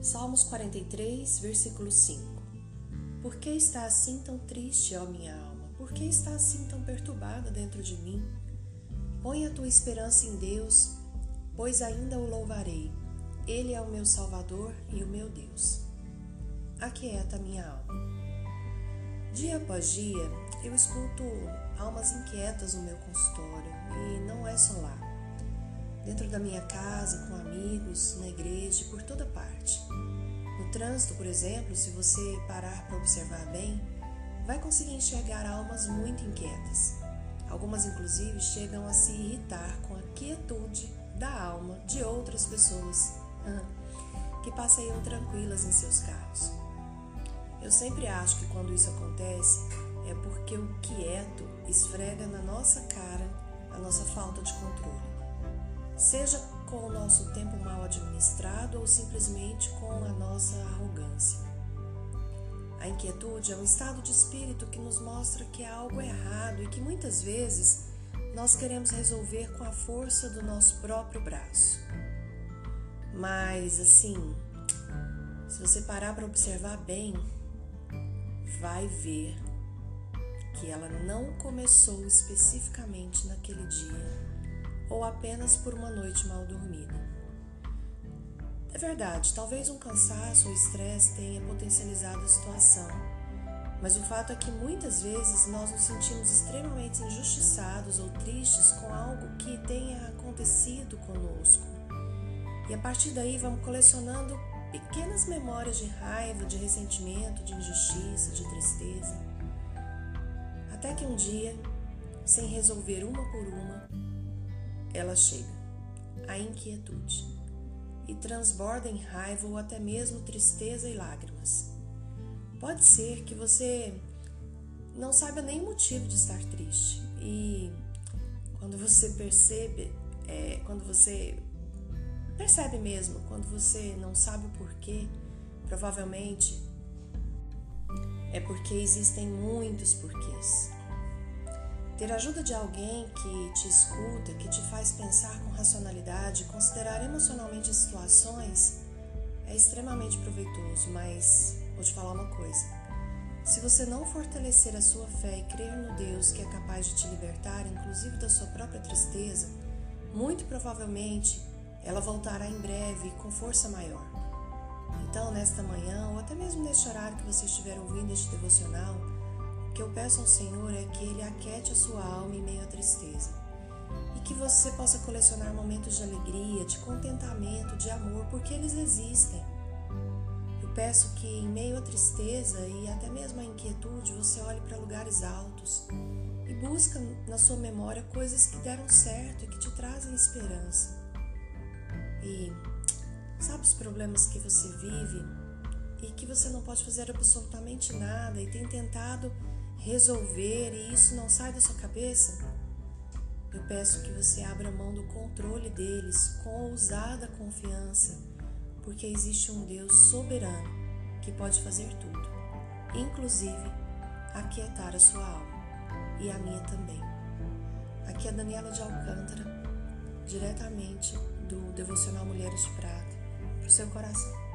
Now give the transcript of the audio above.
Salmos 43, versículo 5 Por que está assim tão triste, ó minha alma? Por que está assim tão perturbada dentro de mim? Põe a tua esperança em Deus, pois ainda o louvarei. Ele é o meu Salvador e o meu Deus. Aquieta minha alma. Dia após dia, eu escuto almas inquietas no meu consultório e não é só lá. Dentro da minha casa, com amigos, na igreja, por toda parte. No trânsito, por exemplo, se você parar para observar bem, vai conseguir enxergar almas muito inquietas. Algumas, inclusive, chegam a se irritar com a quietude da alma de outras pessoas que passeiam tranquilas em seus carros. Eu sempre acho que quando isso acontece é porque o quieto esfrega na nossa cara a nossa falta de controle. Seja com o nosso tempo mal administrado ou simplesmente com a nossa arrogância. A inquietude é um estado de espírito que nos mostra que há algo errado e que muitas vezes nós queremos resolver com a força do nosso próprio braço. Mas assim, se você parar para observar bem, vai ver que ela não começou especificamente naquele dia ou apenas por uma noite mal dormida. É verdade, talvez um cansaço ou estresse tenha potencializado a situação, mas o fato é que muitas vezes nós nos sentimos extremamente injustiçados ou tristes com algo que tenha acontecido conosco. E a partir daí vamos colecionando pequenas memórias de raiva, de ressentimento, de injustiça, de tristeza. Até que um dia, sem resolver uma por uma, ela chega, a inquietude, e transborda em raiva ou até mesmo tristeza e lágrimas. Pode ser que você não saiba nem o motivo de estar triste e quando você percebe, é, quando você percebe mesmo, quando você não sabe o porquê, provavelmente é porque existem muitos porquês. Ter ajuda de alguém que te escuta, que te faz pensar com racionalidade, considerar emocionalmente situações, é extremamente proveitoso, mas vou te falar uma coisa. Se você não fortalecer a sua fé e crer no Deus que é capaz de te libertar, inclusive da sua própria tristeza, muito provavelmente ela voltará em breve com força maior. Então, nesta manhã, ou até mesmo neste horário que você estiver ouvindo este devocional, o que eu peço ao Senhor é que Ele aquete a sua alma em meio à tristeza e que você possa colecionar momentos de alegria, de contentamento, de amor, porque eles existem. Eu peço que em meio à tristeza e até mesmo à inquietude você olhe para lugares altos e busca na sua memória coisas que deram certo e que te trazem esperança. E sabe os problemas que você vive e que você não pode fazer absolutamente nada e tem tentado resolver e isso não sai da sua cabeça, eu peço que você abra mão do controle deles com ousada confiança, porque existe um Deus soberano que pode fazer tudo, inclusive aquietar a sua alma e a minha também. Aqui é Daniela de Alcântara, diretamente do Devocional Mulheres de Prata, para o seu coração.